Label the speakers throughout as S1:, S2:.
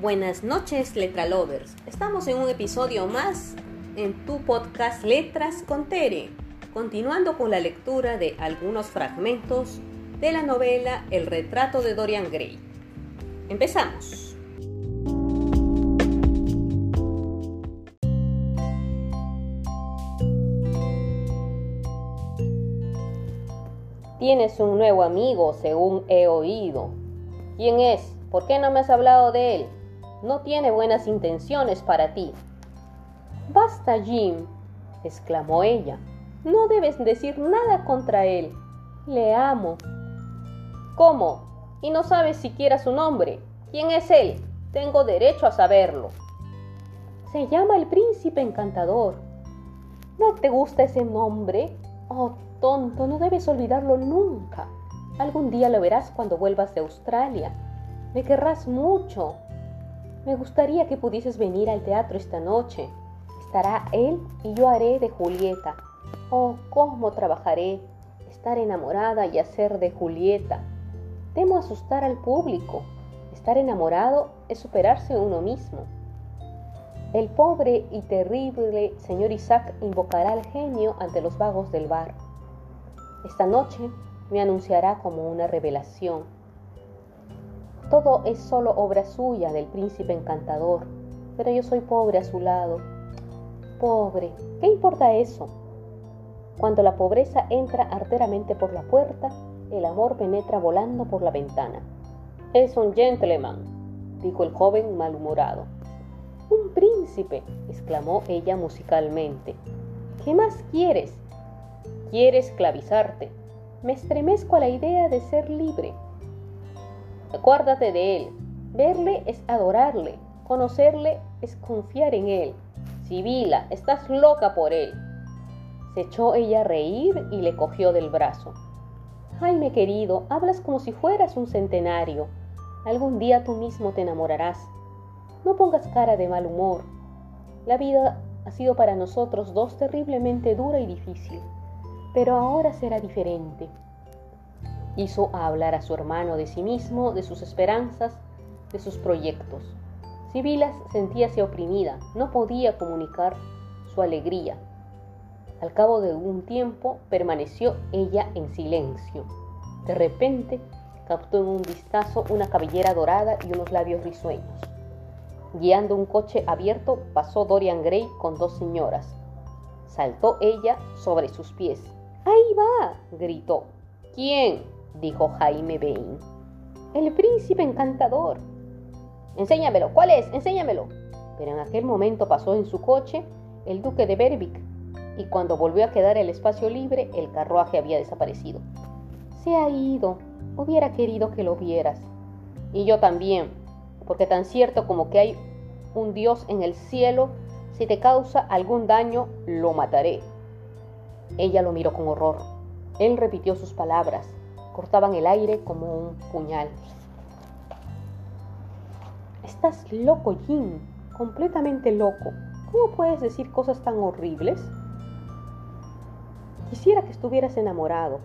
S1: Buenas noches, Letra Lovers. Estamos en un episodio más en tu podcast Letras con Tere, continuando con la lectura de algunos fragmentos de la novela El retrato de Dorian Gray. Empezamos. Tienes un nuevo amigo, según he oído. ¿Quién es? ¿Por qué no me has hablado de él? No tiene buenas intenciones para ti. Basta, Jim, exclamó ella. No debes decir nada contra él. Le amo. ¿Cómo? ¿Y no sabes siquiera su nombre? ¿Quién es él? Tengo derecho a saberlo. Se llama el príncipe encantador. ¿No te gusta ese nombre? Oh, tonto, no debes olvidarlo nunca. Algún día lo verás cuando vuelvas de Australia. Me querrás mucho. Me gustaría que pudieses venir al teatro esta noche. Estará él y yo haré de Julieta. Oh, cómo trabajaré. Estar enamorada y hacer de Julieta. Temo asustar al público. Estar enamorado es superarse uno mismo. El pobre y terrible señor Isaac invocará al genio ante los vagos del bar. Esta noche me anunciará como una revelación todo es solo obra suya del príncipe encantador, pero yo soy pobre a su lado. Pobre, ¿qué importa eso? Cuando la pobreza entra arteramente por la puerta, el amor penetra volando por la ventana. Es un gentleman, dijo el joven malhumorado. Un príncipe, exclamó ella musicalmente. ¿Qué más quieres? Quiere esclavizarte. Me estremezco a la idea de ser libre. Acuérdate de Él. Verle es adorarle. Conocerle es confiar en Él. Sibila, estás loca por Él. Se echó ella a reír y le cogió del brazo. Jaime querido, hablas como si fueras un centenario. Algún día tú mismo te enamorarás. No pongas cara de mal humor. La vida ha sido para nosotros dos terriblemente dura y difícil, pero ahora será diferente. Hizo hablar a su hermano de sí mismo, de sus esperanzas, de sus proyectos. Sibilas sentíase oprimida, no podía comunicar su alegría. Al cabo de un tiempo permaneció ella en silencio. De repente captó en un vistazo una cabellera dorada y unos labios risueños. Guiando un coche abierto pasó Dorian Gray con dos señoras. Saltó ella sobre sus pies. ¡Ahí va! gritó. ¿Quién? Dijo Jaime Bain. El príncipe encantador. Enséñamelo, ¿cuál es? Enséñamelo. Pero en aquel momento pasó en su coche el duque de Berwick, y cuando volvió a quedar el espacio libre, el carruaje había desaparecido. Se ha ido. Hubiera querido que lo vieras. Y yo también, porque tan cierto como que hay un Dios en el cielo, si te causa algún daño, lo mataré. Ella lo miró con horror. Él repitió sus palabras cortaban el aire como un puñal. Estás loco, Jim, completamente loco. ¿Cómo puedes decir cosas tan horribles? Quisiera que estuvieras enamorado.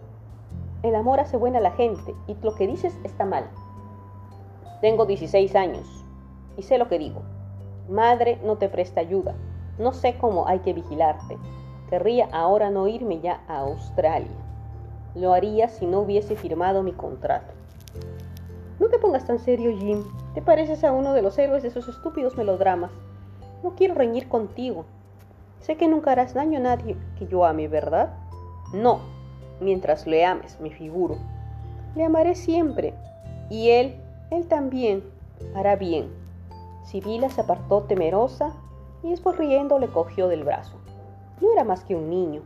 S1: El amor hace buena a la gente y lo que dices está mal. Tengo 16 años y sé lo que digo. Madre no te presta ayuda. No sé cómo hay que vigilarte. Querría ahora no irme ya a Australia. Lo haría si no hubiese firmado mi contrato. No te pongas tan serio, Jim. Te pareces a uno de los héroes de esos estúpidos melodramas. No quiero reñir contigo. Sé que nunca harás daño a nadie que yo ame, ¿verdad? No, mientras le ames, me figuro. Le amaré siempre. Y él, él también, hará bien. Sibila se apartó temerosa y después riendo le cogió del brazo. No era más que un niño.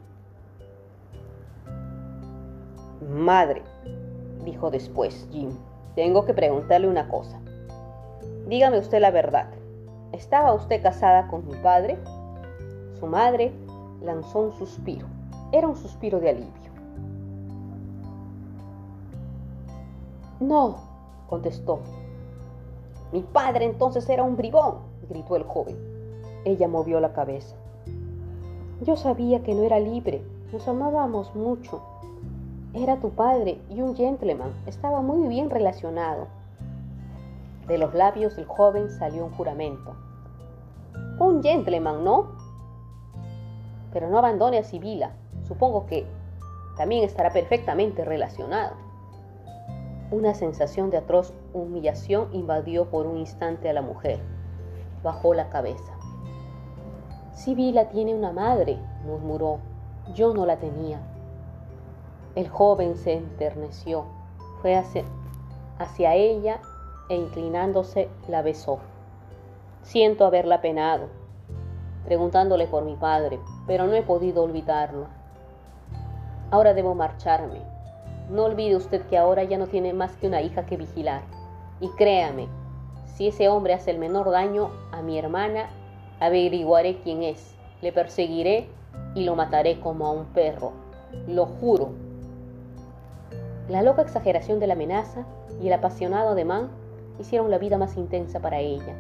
S1: Madre, dijo después Jim, tengo que preguntarle una cosa. Dígame usted la verdad. ¿Estaba usted casada con mi padre? Su madre lanzó un suspiro. Era un suspiro de alivio. No, contestó. Mi padre entonces era un bribón, gritó el joven. Ella movió la cabeza. Yo sabía que no era libre, nos amábamos mucho, era tu padre y un gentleman. Estaba muy bien relacionado. De los labios del joven salió un juramento. Un gentleman, ¿no? Pero no abandone a Sibila. Supongo que también estará perfectamente relacionado. Una sensación de atroz humillación invadió por un instante a la mujer. Bajó la cabeza. Sibila tiene una madre, murmuró. Yo no la tenía. El joven se enterneció. Fue hacia, hacia ella e inclinándose la besó. Siento haberla penado, preguntándole por mi padre, pero no he podido olvidarlo. Ahora debo marcharme. No olvide usted que ahora ya no tiene más que una hija que vigilar. Y créame, si ese hombre hace el menor daño a mi hermana, averiguaré quién es, le perseguiré y lo mataré como a un perro. Lo juro. La loca exageración de la amenaza y el apasionado ademán hicieron la vida más intensa para ella.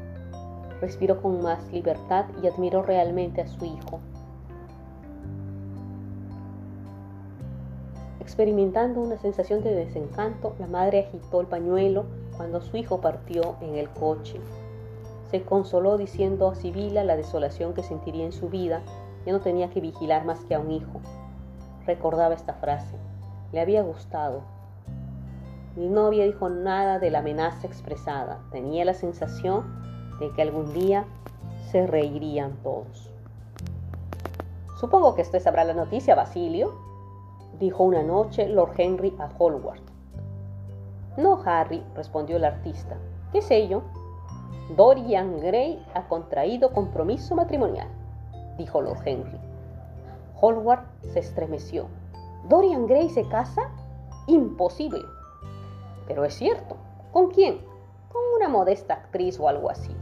S1: Respiró con más libertad y admiró realmente a su hijo. Experimentando una sensación de desencanto, la madre agitó el pañuelo cuando su hijo partió en el coche. Se consoló diciendo a Sibila la desolación que sentiría en su vida, ya no tenía que vigilar más que a un hijo. Recordaba esta frase. Le había gustado, mi novia dijo nada de la amenaza expresada. Tenía la sensación de que algún día se reirían todos. Supongo que usted sabrá la noticia, Basilio, dijo una noche Lord Henry a Hallward. No, Harry, respondió el artista. ¿Qué sé yo? Dorian Gray ha contraído compromiso matrimonial, dijo Lord Henry. Hallward se estremeció. ¿Dorian Gray se casa? Imposible. Pero es cierto. ¿Con quién? Con una modesta actriz o algo así.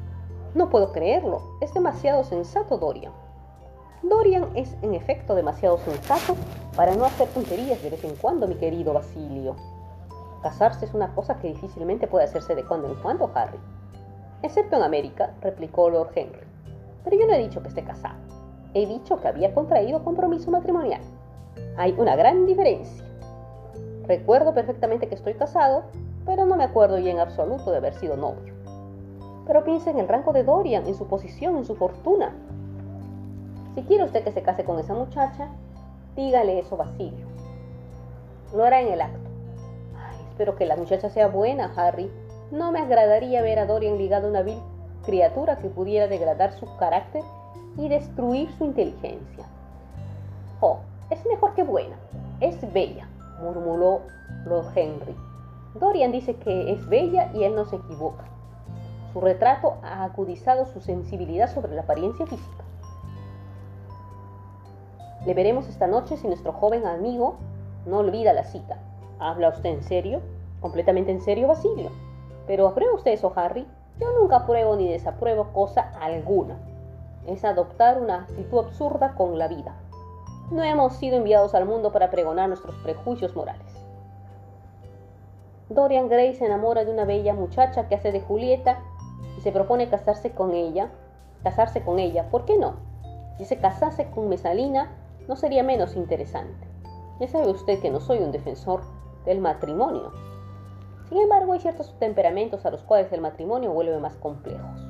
S1: No puedo creerlo. Es demasiado sensato Dorian. Dorian es en efecto demasiado sensato para no hacer tonterías de vez en cuando, mi querido Basilio. Casarse es una cosa que difícilmente puede hacerse de cuando en cuando, Harry. Excepto en América, replicó Lord Henry. Pero yo no he dicho que esté casado. He dicho que había contraído compromiso matrimonial. Hay una gran diferencia. Recuerdo perfectamente que estoy casado, pero no me acuerdo ya en absoluto de haber sido novio. Pero piensa en el rango de Dorian, en su posición, en su fortuna. Si quiere usted que se case con esa muchacha, dígale eso, Basilio. Lo hará en el acto. espero que la muchacha sea buena, Harry. No me agradaría ver a Dorian ligado a una vil criatura que pudiera degradar su carácter y destruir su inteligencia. Oh, es mejor que buena. Es bella murmuró Lord Henry. Dorian dice que es bella y él no se equivoca. Su retrato ha acudizado su sensibilidad sobre la apariencia física. Le veremos esta noche si nuestro joven amigo no olvida la cita. ¿Habla usted en serio? ¿Completamente en serio, Basilio? ¿Pero aprueba usted eso, Harry? Yo nunca apruebo ni desapruebo cosa alguna. Es adoptar una actitud absurda con la vida. No hemos sido enviados al mundo para pregonar nuestros prejuicios morales. Dorian Gray se enamora de una bella muchacha que hace de Julieta y se propone casarse con ella. Casarse con ella, ¿por qué no? Si se casase con Mesalina, no sería menos interesante. Ya sabe usted que no soy un defensor del matrimonio. Sin embargo, hay ciertos temperamentos a los cuales el matrimonio vuelve más complejos.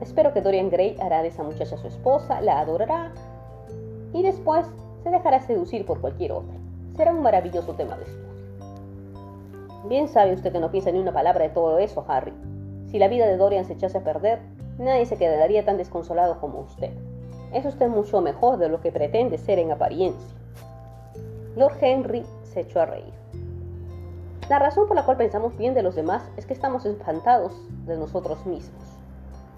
S1: Espero que Dorian Gray hará de esa muchacha su esposa, la adorará y después se dejará seducir por cualquier otra. Será un maravilloso tema de estudio. Bien sabe usted que no piensa ni una palabra de todo eso, Harry. Si la vida de Dorian se echase a perder, nadie se quedaría tan desconsolado como usted. Es usted mucho mejor de lo que pretende ser en apariencia. Lord Henry se echó a reír. La razón por la cual pensamos bien de los demás es que estamos espantados de nosotros mismos.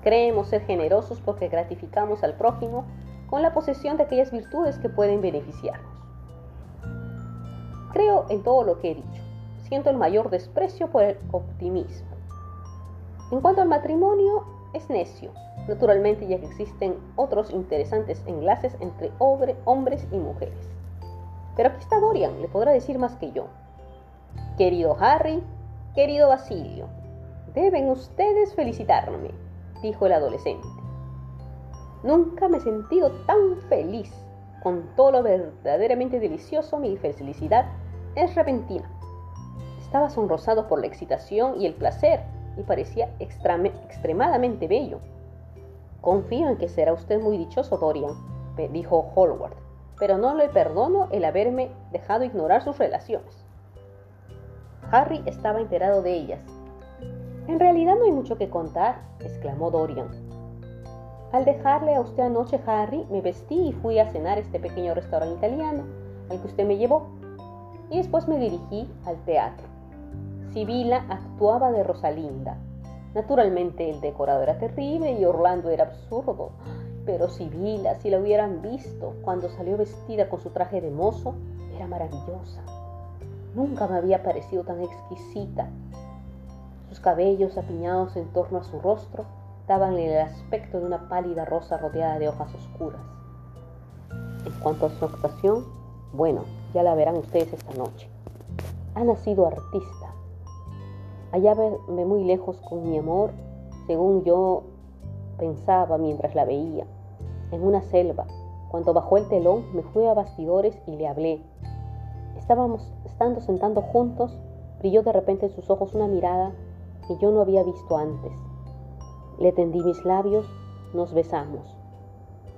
S1: Creemos ser generosos porque gratificamos al prójimo con la posesión de aquellas virtudes que pueden beneficiarnos. Creo en todo lo que he dicho. Siento el mayor desprecio por el optimismo. En cuanto al matrimonio, es necio, naturalmente ya que existen otros interesantes enlaces entre hombres y mujeres. Pero aquí está Dorian, le podrá decir más que yo. Querido Harry, querido Basilio, deben ustedes felicitarme dijo el adolescente. Nunca me he sentido tan feliz. Con todo lo verdaderamente delicioso, mi felicidad es repentina. Estaba sonrosado por la excitación y el placer y parecía extremadamente bello. Confío en que será usted muy dichoso, Dorian, dijo Hallward, pero no le perdono el haberme dejado ignorar sus relaciones. Harry estaba enterado de ellas. En realidad no hay mucho que contar, exclamó Dorian. Al dejarle a usted anoche, Harry, me vestí y fui a cenar a este pequeño restaurante italiano al que usted me llevó, y después me dirigí al teatro. Sibila actuaba de Rosalinda. Naturalmente el decorado era terrible y Orlando era absurdo, pero Sibila, si la hubieran visto cuando salió vestida con su traje de mozo, era maravillosa. Nunca me había parecido tan exquisita. Sus cabellos apiñados en torno a su rostro daban el aspecto de una pálida rosa rodeada de hojas oscuras. En cuanto a su actuación, bueno, ya la verán ustedes esta noche. Ha nacido artista. Allá ve muy lejos con mi amor, según yo pensaba mientras la veía, en una selva. Cuando bajó el telón, me fui a bastidores y le hablé. Estábamos estando sentando juntos, brilló de repente en sus ojos una mirada que yo no había visto antes. Le tendí mis labios, nos besamos.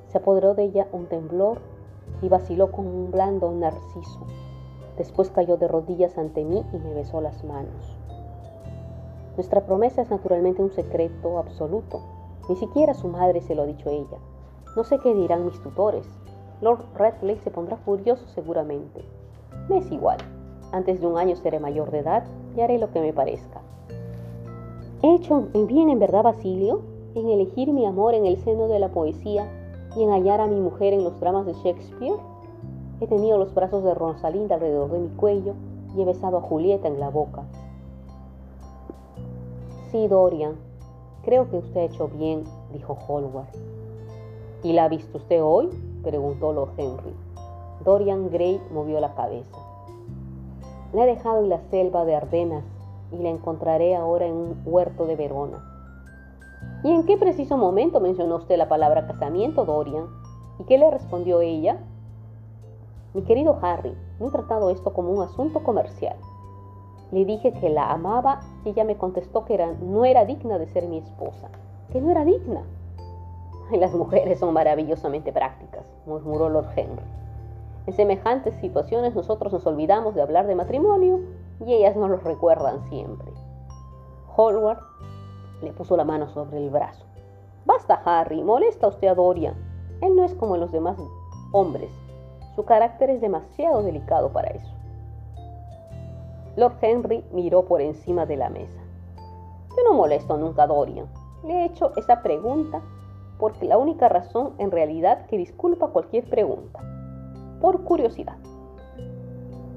S1: Se apoderó de ella un temblor y vaciló con un blando narciso. Después cayó de rodillas ante mí y me besó las manos. Nuestra promesa es naturalmente un secreto absoluto. Ni siquiera su madre se lo ha dicho a ella. No sé qué dirán mis tutores. Lord Redley se pondrá furioso seguramente. Me es igual. Antes de un año seré mayor de edad y haré lo que me parezca. ¿He hecho bien en verdad, Basilio, en elegir mi amor en el seno de la poesía y en hallar a mi mujer en los dramas de Shakespeare? He tenido los brazos de Rosalinda alrededor de mi cuello y he besado a Julieta en la boca. Sí, Dorian, creo que usted ha hecho bien, dijo Hallward. ¿Y la ha visto usted hoy? preguntó Lord Henry. Dorian Gray movió la cabeza. La he dejado en la selva de Ardenas y la encontraré ahora en un huerto de Verona. ¿Y en qué preciso momento mencionó usted la palabra casamiento, Dorian? ¿Y qué le respondió ella? Mi querido Harry, no he tratado esto como un asunto comercial. Le dije que la amaba y ella me contestó que no era digna de ser mi esposa, que no era digna. Las mujeres son maravillosamente prácticas, murmuró Lord Henry. En semejantes situaciones nosotros nos olvidamos de hablar de matrimonio y ellas nos lo recuerdan siempre. Hallward le puso la mano sobre el brazo. Basta, Harry, molesta usted a Dorian. Él no es como los demás hombres. Su carácter es demasiado delicado para eso. Lord Henry miró por encima de la mesa. Yo no molesto nunca a Dorian. Le he hecho esa pregunta porque la única razón en realidad que disculpa cualquier pregunta. Por curiosidad.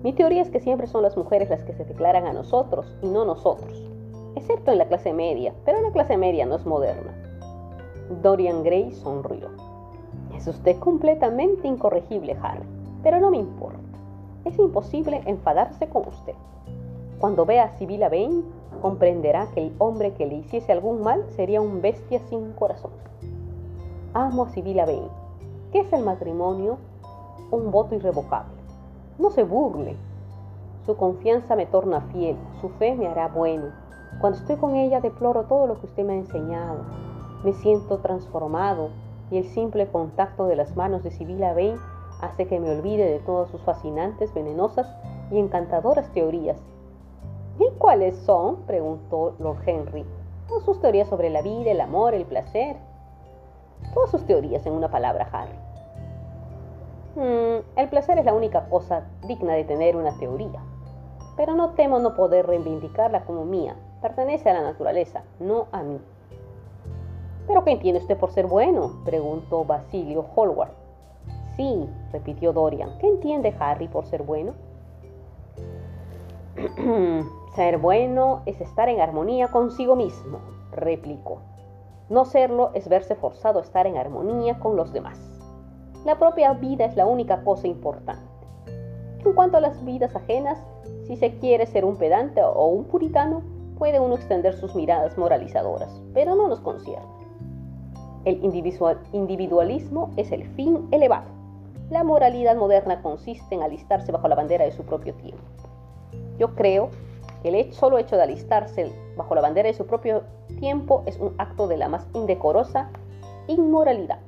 S1: Mi teoría es que siempre son las mujeres las que se declaran a nosotros y no nosotros, excepto en la clase media, pero la clase media no es moderna. Dorian Gray sonrió. Es usted completamente incorregible, Harry, pero no me importa. Es imposible enfadarse con usted. Cuando vea a Sibylla Vane, comprenderá que el hombre que le hiciese algún mal sería un bestia sin corazón. Amo a Sibylla Vane. ¿Qué es el matrimonio? Un voto irrevocable no se burle. Su confianza me torna fiel, su fe me hará bueno. Cuando estoy con ella deploro todo lo que usted me ha enseñado. Me siento transformado y el simple contacto de las manos de Sibila Bain hace que me olvide de todas sus fascinantes, venenosas y encantadoras teorías. ¿Y cuáles son? preguntó Lord Henry. Sus teorías sobre la vida, el amor, el placer. Todas sus teorías en una palabra, Harry. Mm, el placer es la única cosa digna de tener una teoría, pero no temo no poder reivindicarla como mía. Pertenece a la naturaleza, no a mí. ¿Pero qué entiende usted por ser bueno? preguntó Basilio Hallward. Sí, repitió Dorian. ¿Qué entiende Harry por ser bueno? ser bueno es estar en armonía consigo mismo, replicó. No serlo es verse forzado a estar en armonía con los demás. La propia vida es la única cosa importante. En cuanto a las vidas ajenas, si se quiere ser un pedante o un puritano, puede uno extender sus miradas moralizadoras, pero no nos concierne. El individualismo es el fin elevado. La moralidad moderna consiste en alistarse bajo la bandera de su propio tiempo. Yo creo El solo hecho de alistarse bajo la bandera de su propio tiempo es un acto de la más indecorosa inmoralidad.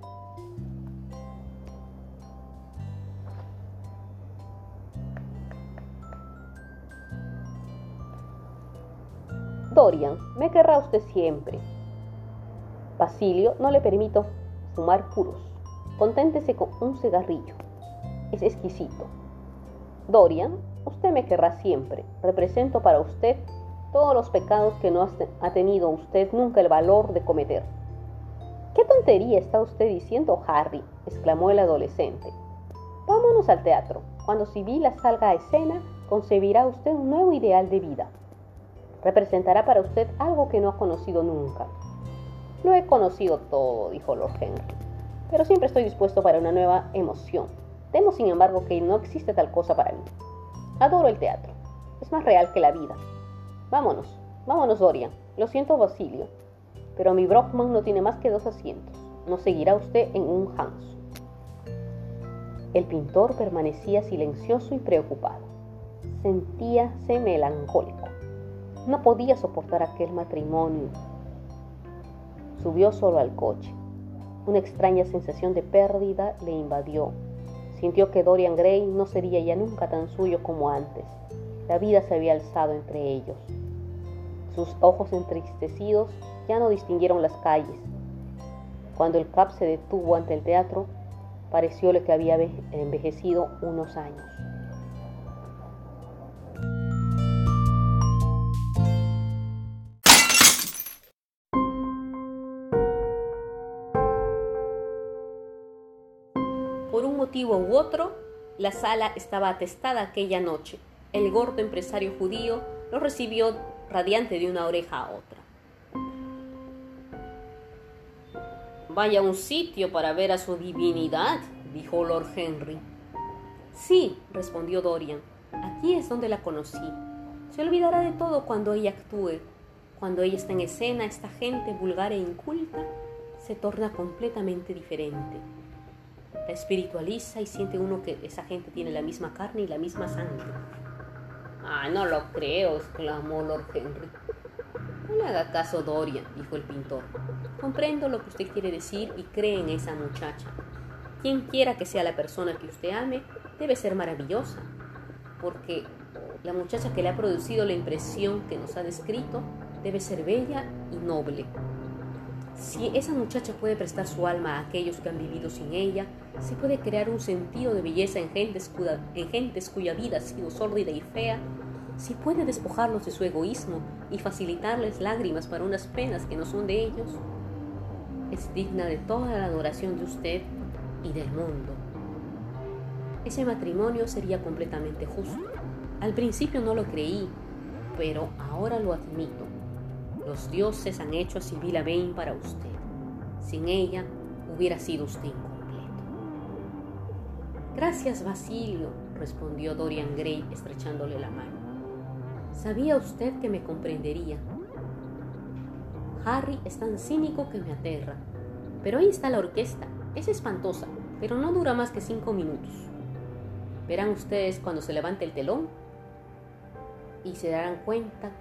S1: Dorian, me querrá usted siempre. Basilio, no le permito fumar puros. Conténtese con un cigarrillo. Es exquisito. Dorian, usted me querrá siempre. Represento para usted todos los pecados que no ha tenido usted nunca el valor de cometer. ¿Qué tontería está usted diciendo, Harry? exclamó el adolescente. Vámonos al teatro. Cuando Sibila salga a escena, concebirá usted un nuevo ideal de vida. Representará para usted algo que no ha conocido nunca. Lo he conocido todo, dijo Lord Henry, pero siempre estoy dispuesto para una nueva emoción. Temo, sin embargo, que no existe tal cosa para mí. Adoro el teatro. Es más real que la vida. Vámonos, vámonos, Dorian. Lo siento, Basilio, pero mi Brockman no tiene más que dos asientos. No seguirá usted en un Hans. El pintor permanecía silencioso y preocupado. Sentíase melancólico. No podía soportar aquel matrimonio. Subió solo al coche. Una extraña sensación de pérdida le invadió Sintió que Dorian Gray no sería ya nunca tan suyo como antes. La vida se había alzado entre ellos. Sus ojos entristecidos ya no distinguieron las calles. Cuando el cab se detuvo ante el teatro, parecióle que había envejecido unos años. Otro, la sala estaba atestada aquella noche. El gordo empresario judío lo recibió radiante de una oreja a otra. Vaya un sitio para ver a su divinidad, dijo Lord Henry. Sí, respondió Dorian. Aquí es donde la conocí. Se olvidará de todo cuando ella actúe. Cuando ella está en escena, esta gente vulgar e inculta se torna completamente diferente espiritualiza y siente uno que esa gente tiene la misma carne y la misma sangre. Ah, no lo creo, exclamó Lord Henry. No le haga caso, Dorian, dijo el pintor. Comprendo lo que usted quiere decir y cree en esa muchacha. Quien quiera que sea la persona que usted ame, debe ser maravillosa, porque la muchacha que le ha producido la impresión que nos ha descrito debe ser bella y noble. Si esa muchacha puede prestar su alma a aquellos que han vivido sin ella, se puede crear un sentido de belleza en gentes, cuya, en gentes cuya vida ha sido sórdida y fea, si puede despojarlos de su egoísmo y facilitarles lágrimas para unas penas que no son de ellos, es digna de toda la adoración de usted y del mundo. Ese matrimonio sería completamente justo. Al principio no lo creí, pero ahora lo admito. Los dioses han hecho a Sibila Bain para usted. Sin ella hubiera sido usted incompleto. Gracias, Basilio, respondió Dorian Gray estrechándole la mano. Sabía usted que me comprendería. Harry es tan cínico que me aterra. Pero ahí está la orquesta. Es espantosa, pero no dura más que cinco minutos. Verán ustedes cuando se levante el telón y se darán cuenta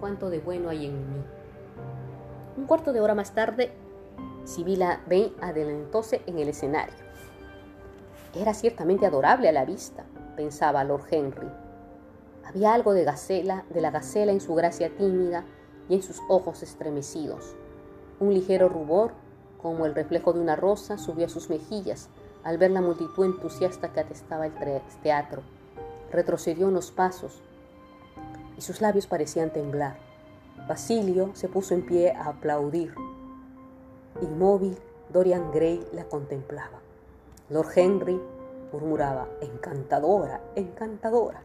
S1: cuánto de bueno hay en mí. Un cuarto de hora más tarde, Sibila Bain adelantóse en el escenario. Era ciertamente adorable a la vista, pensaba Lord Henry. Había algo de gacela, de la gacela en su gracia tímida y en sus ojos estremecidos. Un ligero rubor, como el reflejo de una rosa, subió a sus mejillas al ver la multitud entusiasta que atestaba el teatro. Retrocedió unos pasos, y sus labios parecían temblar. Basilio se puso en pie a aplaudir. Inmóvil, Dorian Gray la contemplaba. Lord Henry murmuraba, encantadora, encantadora.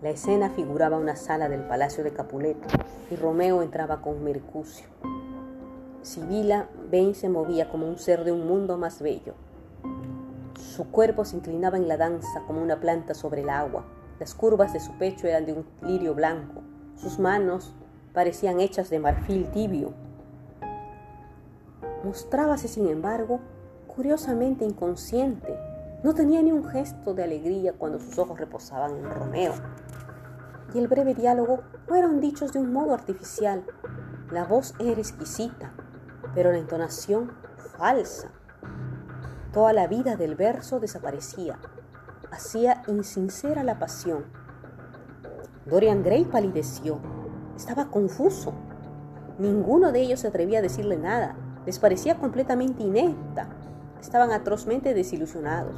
S1: La escena figuraba una sala del palacio de Capuleto y Romeo entraba con Mercucio. Sibila Ben se movía como un ser de un mundo más bello. Su cuerpo se inclinaba en la danza como una planta sobre el agua las curvas de su pecho eran de un lirio blanco. Sus manos parecían hechas de marfil tibio. Mostrábase, sin embargo, curiosamente inconsciente. No tenía ni un gesto de alegría cuando sus ojos reposaban en Romeo.
S2: y el breve diálogo fueron dichos de un modo artificial. La voz era exquisita, pero la entonación falsa. Toda la vida del verso desaparecía. Hacía insincera la pasión. Dorian Gray palideció. Estaba confuso. Ninguno de ellos se atrevía a decirle nada. Les parecía completamente inepta. Estaban atrozmente desilusionados.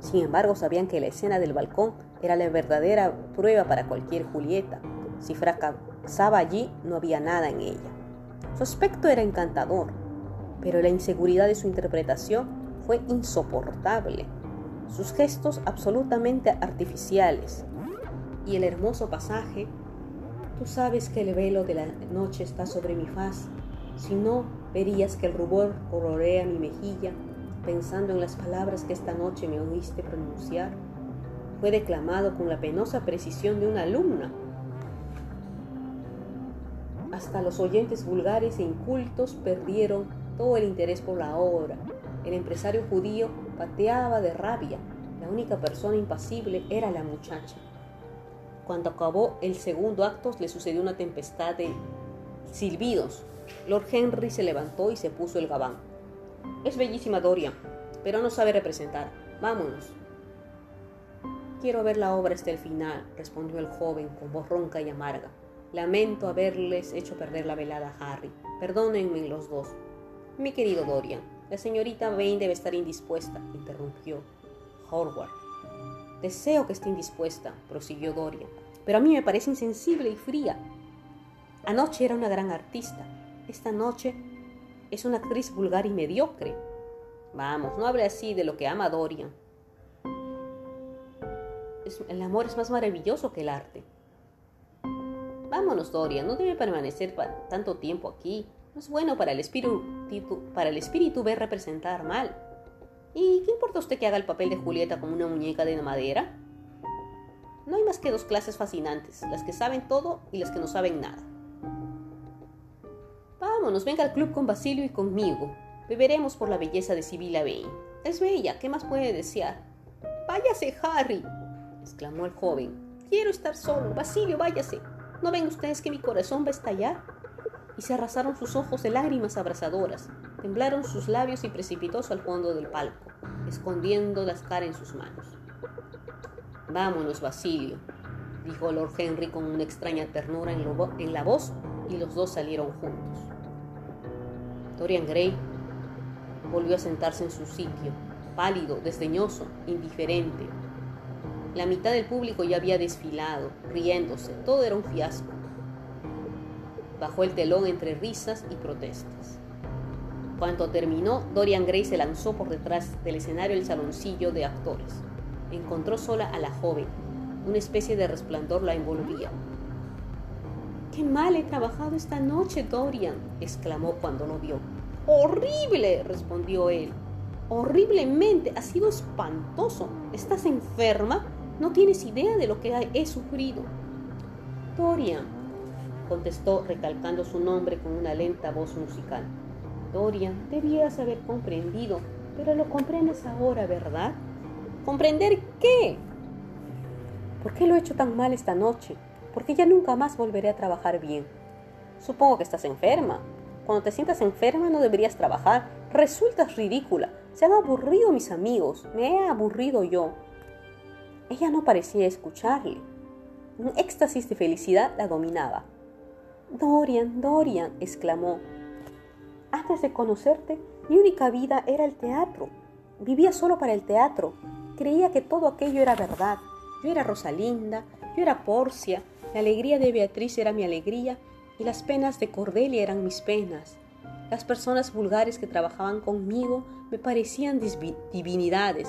S2: Sin embargo, sabían que la escena del balcón era la verdadera prueba para cualquier Julieta. Si fracasaba allí, no había nada en ella. Su aspecto era encantador, pero la inseguridad de su interpretación fue insoportable. Sus gestos absolutamente artificiales y el hermoso pasaje. Tú sabes que el velo de la noche está sobre mi faz. Si no, verías que el rubor colorea mi mejilla, pensando en las palabras que esta noche me oíste pronunciar. Fue declamado con la penosa precisión de una alumna. Hasta los oyentes vulgares e incultos perdieron todo el interés por la obra. El empresario judío pateaba de rabia. La única persona impasible era la muchacha. Cuando acabó el segundo acto le sucedió una tempestad de silbidos. Lord Henry se levantó y se puso el gabán. Es bellísima Doria, pero no sabe representar. Vámonos. Quiero ver la obra hasta el final, respondió el joven con voz ronca y amarga. Lamento haberles hecho perder la velada a Harry. Perdónenme los dos. Mi querido Dorian, la señorita Vane debe estar indispuesta, interrumpió Howard. Deseo que esté indispuesta, prosiguió Dorian, pero a mí me parece insensible y fría. Anoche era una gran artista. Esta noche es una actriz vulgar y mediocre. Vamos, no hable así de lo que ama Dorian. el amor es más maravilloso que el arte. Vámonos, Dorian, no debe permanecer tanto tiempo aquí. No es bueno para el espíritu, para el espíritu ver representar mal. ¿Y qué importa usted que haga el papel de Julieta como una muñeca de madera? No hay más que dos clases fascinantes, las que saben todo y las que no saben nada. Vámonos, venga al club con Basilio y conmigo. Beberemos por la belleza de Sibila Vane. Es bella, ¿qué más puede desear? Váyase, Harry, exclamó el joven. Quiero estar solo. Basilio, váyase. ¿No ven ustedes que mi corazón va a estallar? Y se arrasaron sus ojos de lágrimas abrasadoras, temblaron sus labios y precipitóse al fondo del palco, escondiendo las caras en sus manos. Vámonos, Basilio, dijo Lord Henry con una extraña ternura en, en la voz, y los dos salieron juntos. Dorian Gray volvió a sentarse en su sitio, pálido, desdeñoso, indiferente. La mitad del público ya había desfilado, riéndose, todo era un fiasco. Bajó el telón entre risas y protestas. Cuando terminó, Dorian Gray se lanzó por detrás del escenario el saloncillo de actores. Encontró sola a la joven. Una especie de resplandor la envolvía. ¡Qué mal he trabajado esta noche, Dorian! exclamó cuando lo vio. ¡Horrible! respondió él. Horriblemente, ha sido espantoso. ¿Estás enferma? No tienes idea de lo que he sufrido. Dorian, contestó recalcando su nombre con una lenta voz musical. Dorian, debías haber comprendido, pero lo comprendes ahora, ¿verdad? ¿Comprender qué? ¿Por qué lo he hecho tan mal esta noche? Porque ya nunca más volveré a trabajar bien. Supongo que estás enferma. Cuando te sientas enferma no deberías trabajar. Resultas ridícula. Se han aburrido mis amigos. Me he aburrido yo. Ella no parecía escucharle. Un éxtasis de felicidad la dominaba. Dorian, Dorian, exclamó. Antes de conocerte, mi única vida era el teatro. Vivía solo para el teatro. Creía que todo aquello era verdad. Yo era Rosalinda, yo era Porcia, la alegría de Beatriz era mi alegría y las penas de Cordelia eran mis penas. Las personas vulgares que trabajaban conmigo me parecían divinidades.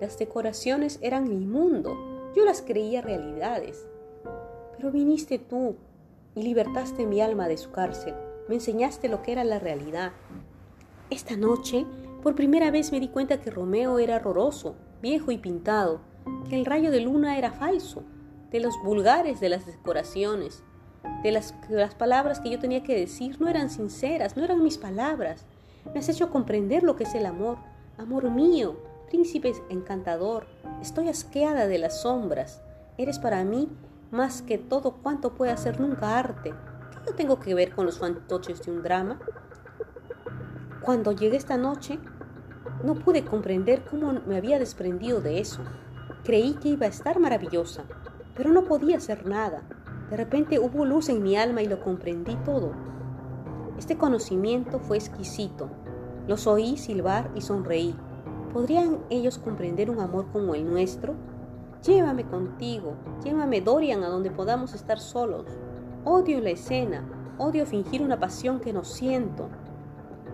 S2: Las decoraciones eran mi mundo. Yo las creía realidades. Pero viniste tú, y libertaste mi alma de su cárcel. Me enseñaste lo que era la realidad. Esta noche, por primera vez me di cuenta que Romeo era horroroso, viejo y pintado, que el rayo de luna era falso, de los vulgares de las decoraciones, de las, las palabras que yo tenía que decir no eran sinceras, no eran mis palabras. Me has hecho comprender lo que es el amor. Amor mío, príncipe encantador, estoy asqueada de las sombras. Eres para mí más que todo cuánto puede hacer nunca arte. ¿Qué yo tengo que ver con los fantoches de un drama? Cuando llegué esta noche, no pude comprender cómo me había desprendido de eso. Creí que iba a estar maravillosa, pero no podía hacer nada. De repente hubo luz en mi alma y lo comprendí todo. Este conocimiento fue exquisito. Los oí silbar y sonreí. ¿Podrían ellos comprender un amor como el nuestro? Llévame contigo, llévame Dorian a donde podamos estar solos. Odio la escena, odio fingir una pasión que no siento,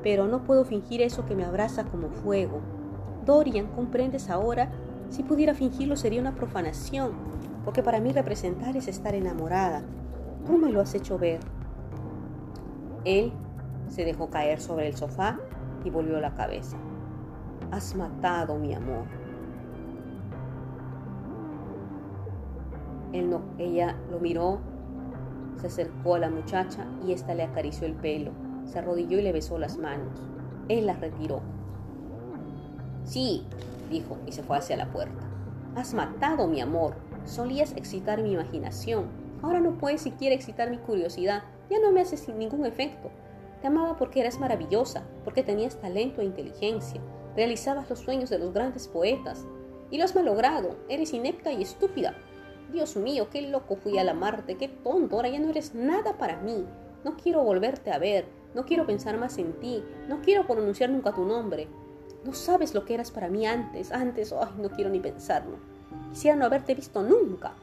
S2: pero no puedo fingir eso que me abraza como fuego. Dorian, ¿comprendes ahora? Si pudiera fingirlo sería una profanación, porque para mí representar es estar enamorada. ¿Cómo me lo has hecho ver? Él se dejó caer sobre el sofá y volvió la cabeza. Has matado mi amor. Ella lo miró, se acercó a la muchacha y ésta le acarició el pelo, se arrodilló y le besó las manos. Él las retiró. Sí, dijo y se fue hacia la puerta. Has matado mi amor. Solías excitar mi imaginación. Ahora no puedes siquiera excitar mi curiosidad. Ya no me haces ningún efecto. Te amaba porque eras maravillosa, porque tenías talento e inteligencia. Realizabas los sueños de los grandes poetas. Y lo has malogrado. Eres inepta y estúpida. Dios mío, qué loco fui al amarte, qué tonto, ahora ya no eres nada para mí. No quiero volverte a ver, no quiero pensar más en ti, no quiero pronunciar nunca tu nombre. No sabes lo que eras para mí antes, antes, ay, no quiero ni pensarlo. Quisiera no haberte visto nunca.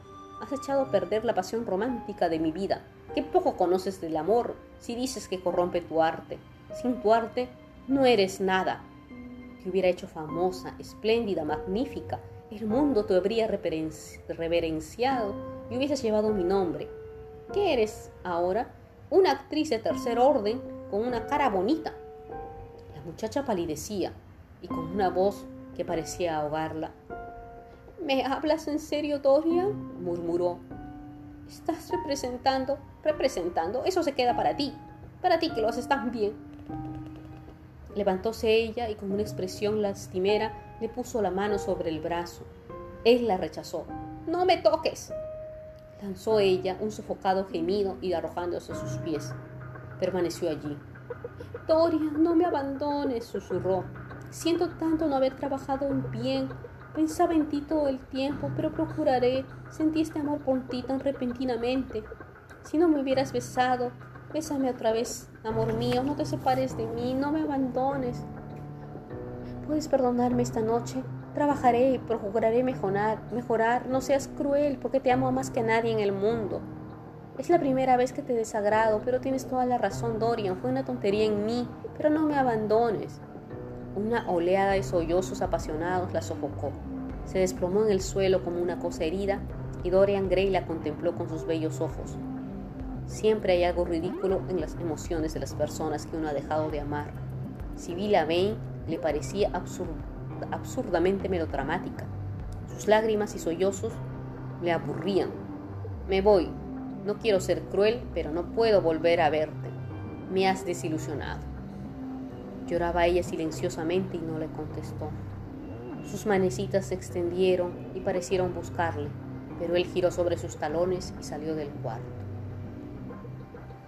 S2: Has echado a perder la pasión romántica de mi vida. Qué poco conoces del amor si dices que corrompe tu arte. Sin tu arte no eres nada. Te hubiera hecho famosa, espléndida, magnífica, el mundo te habría reverenciado y hubieses llevado mi nombre. ¿Qué eres ahora? Una actriz de tercer orden con una cara bonita. La muchacha palidecía y con una voz que parecía ahogarla. ¿Me hablas en serio, Dorian? murmuró. Estás representando, representando, eso se queda para ti, para ti que lo haces tan bien. Levantóse ella y con una expresión lastimera le puso la mano sobre el brazo. Él la rechazó. No me toques. Lanzó ella un sofocado gemido y arrojándose a sus pies. Permaneció allí. Dorian, no me abandones, susurró. Siento tanto no haber trabajado bien. Pensaba en ti todo el tiempo, pero procuraré. Sentí este amor por ti tan repentinamente. Si no me hubieras besado, bésame otra vez, amor mío. No te separes de mí, no me abandones. ¿Puedes perdonarme esta noche? Trabajaré y procuraré mejorar, mejorar. No seas cruel, porque te amo más que nadie en el mundo. Es la primera vez que te desagrado, pero tienes toda la razón, Dorian. Fue una tontería en mí, pero no me abandones. Una oleada de sollozos apasionados la sofocó. Se desplomó en el suelo como una cosa herida y Dorian Gray la contempló con sus bellos ojos. Siempre hay algo ridículo en las emociones de las personas que uno ha dejado de amar. Sibylla Vane le parecía absurdamente melodramática. Sus lágrimas y sollozos le aburrían. Me voy. No quiero ser cruel, pero no puedo volver a verte. Me has desilusionado. Lloraba ella silenciosamente y no le contestó. Sus manecitas se extendieron y parecieron buscarle, pero él giró sobre sus talones y salió del cuarto.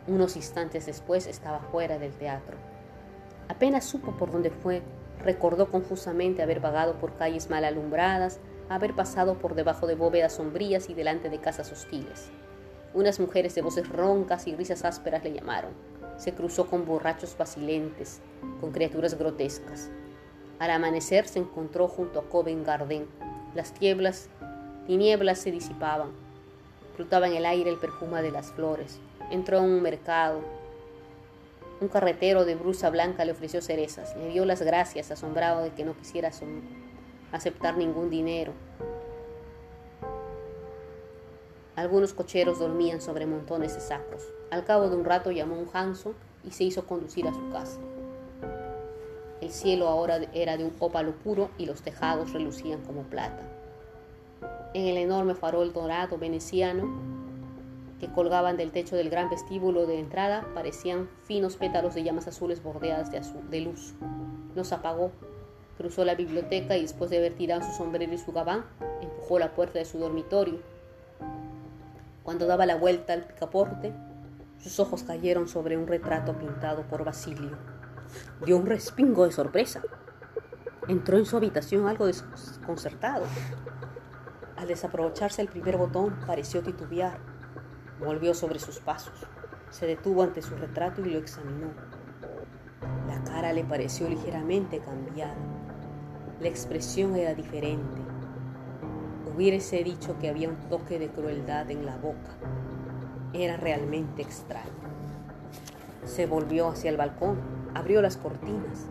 S2: Unos instantes después estaba fuera del teatro. Apenas supo por dónde fue, recordó confusamente haber vagado por calles mal alumbradas, haber pasado por debajo de bóvedas sombrías y delante de casas hostiles. Unas mujeres de voces roncas y risas ásperas le llamaron. Se cruzó con borrachos vacilentes, con criaturas grotescas. Al amanecer se encontró junto a Covent Garden. Las tieblas, tinieblas se disipaban. Flotaba en el aire el perfume de las flores. Entró en un mercado, un carretero de brusa blanca le ofreció cerezas. Le dio las gracias, asombrado de que no quisiera aceptar ningún dinero. Algunos cocheros dormían sobre montones de sacos. Al cabo de un rato llamó un Hanson y se hizo conducir a su casa. El cielo ahora era de un ópalo puro y los tejados relucían como plata. En el enorme farol dorado veneciano que colgaban del techo del gran vestíbulo de entrada parecían finos pétalos de llamas azules bordeadas de, de luz. Los apagó, cruzó la biblioteca y después de haber tirado su sombrero y su gabán, empujó la puerta de su dormitorio. Cuando daba la vuelta al picaporte, sus ojos cayeron sobre un retrato pintado por Basilio. Dio un respingo de sorpresa. Entró en su habitación algo desconcertado. Al desaprovecharse el primer botón, pareció titubear. Volvió sobre sus pasos. Se detuvo ante su retrato y lo examinó. La cara le pareció ligeramente cambiada. La expresión era diferente. Hubiese dicho que había un toque de crueldad en la boca. Era realmente extraño. Se volvió hacia el balcón, abrió las cortinas.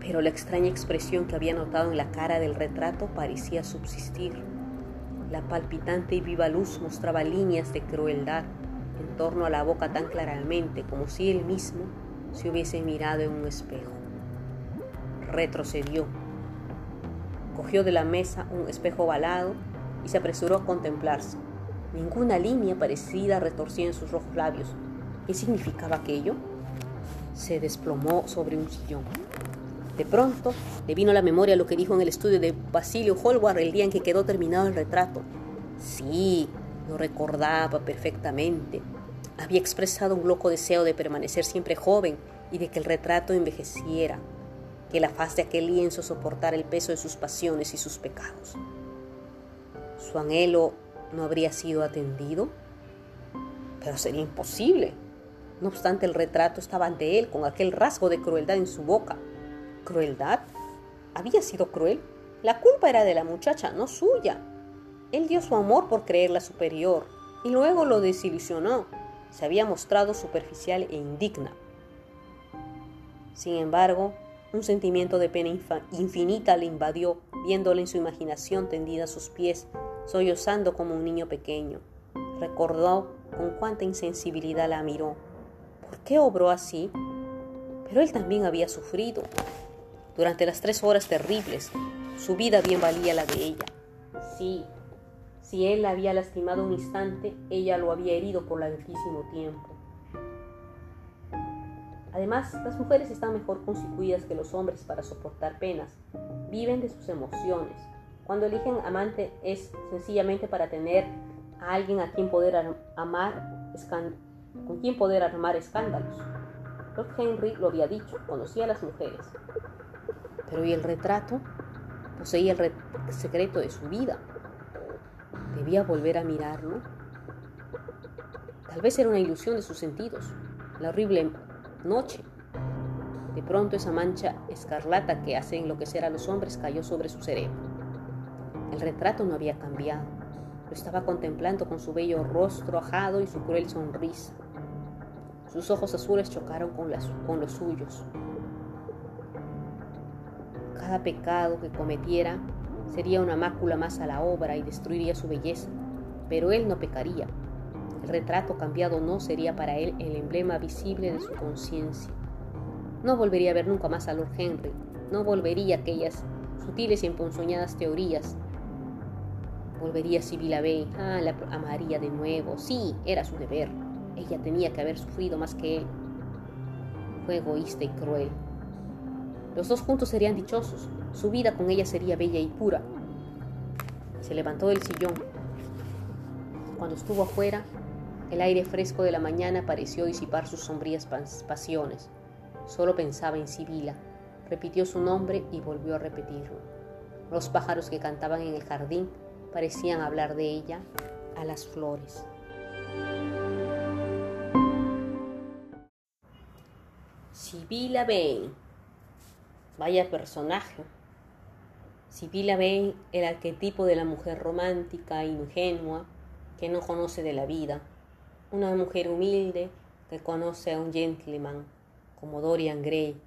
S2: Pero la extraña expresión que había notado en la cara del retrato parecía subsistir. La palpitante y viva luz mostraba líneas de crueldad en torno a la boca tan claramente como si él mismo se hubiese mirado en un espejo. Retrocedió. Cogió de la mesa un espejo ovalado y se apresuró a contemplarse. Ninguna línea parecida retorcía en sus rojos labios. ¿Qué significaba aquello? Se desplomó sobre un sillón. De pronto le vino a la memoria lo que dijo en el estudio de Basilio Holwar el día en que quedó terminado el retrato. Sí, lo recordaba perfectamente. Había expresado un loco deseo de permanecer siempre joven y de que el retrato envejeciera, que la faz de aquel lienzo soportara el peso de sus pasiones y sus pecados. Su anhelo no habría sido atendido, pero sería imposible. No obstante, el retrato estaba ante él con aquel rasgo de crueldad en su boca ¿Crueldad? ¿Había sido cruel? La culpa era de la muchacha, no suya. Él dio su amor por creerla superior y luego lo desilusionó. Se había mostrado superficial e indigna. Sin embargo, un sentimiento de pena infinita le invadió, viéndola en su imaginación tendida a sus pies, sollozando como un niño pequeño. Recordó con cuánta insensibilidad la miró. ¿Por qué obró así? Pero él también había sufrido. Durante las tres horas terribles, su vida bien valía la de ella. Sí, si él la había lastimado un instante, ella lo había herido por larguísimo tiempo. Además, las mujeres están mejor constituidas que los hombres para soportar penas. Viven de sus emociones. Cuando eligen amante es sencillamente para tener a alguien a quien poder amar, con quien poder armar escándalos. Lord Henry lo había dicho, conocía a las mujeres. Pero ¿y el retrato? Poseía el secreto de su vida. Debía volver a mirarlo. Tal vez era una ilusión de sus sentidos, la horrible noche. De pronto esa mancha escarlata que hace enloquecer a los hombres cayó sobre su cerebro. El retrato no había cambiado. Lo estaba contemplando con su bello rostro ajado y su cruel sonrisa. Sus ojos azules chocaron con, con los suyos cada pecado que cometiera sería una mácula más a la obra y destruiría su belleza, pero él no pecaría. El retrato cambiado no sería para él el emblema visible de su conciencia. No volvería a ver nunca más a Lord Henry, no volvería a aquellas sutiles y emponzoñadas teorías. Volvería a Sibylla Bay, ah, la amaría de nuevo, sí, era su deber. Ella tenía que haber sufrido más que él. Fue egoísta y cruel, los dos juntos serían dichosos, su vida con ella sería bella y pura. Se levantó del sillón. Cuando estuvo afuera, el aire fresco de la mañana pareció disipar sus sombrías pasiones. Solo pensaba en Sibila. Repitió su nombre y volvió a repetirlo. Los pájaros que cantaban en el jardín parecían hablar de ella a las flores. Sibila Bain Vaya personaje. Sibila Bain, el arquetipo de la mujer romántica, ingenua, que no conoce de la vida. Una mujer humilde que conoce a un gentleman como Dorian Gray,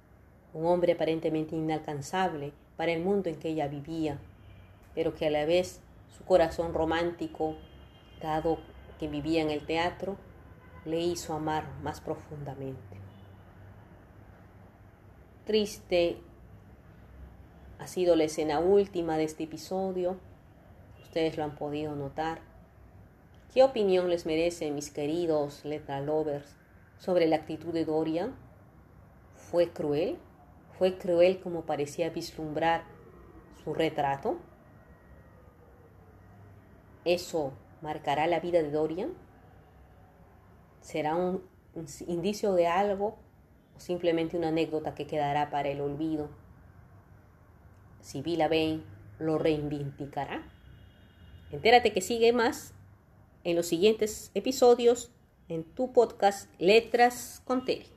S2: un hombre aparentemente inalcanzable para el mundo en que ella vivía, pero que a la vez su corazón romántico, dado que vivía en el teatro, le hizo amar más profundamente. Triste ha sido la escena última de este episodio. Ustedes lo han podido notar. ¿Qué opinión les merece, mis queridos letra lovers, sobre la actitud de Dorian? ¿Fue cruel? ¿Fue cruel como parecía vislumbrar su retrato? ¿Eso marcará la vida de Dorian? ¿Será un, un indicio de algo o simplemente una anécdota que quedará para el olvido? Sibila Bain lo reivindicará. Entérate que sigue más en los siguientes episodios en tu podcast Letras con Terry.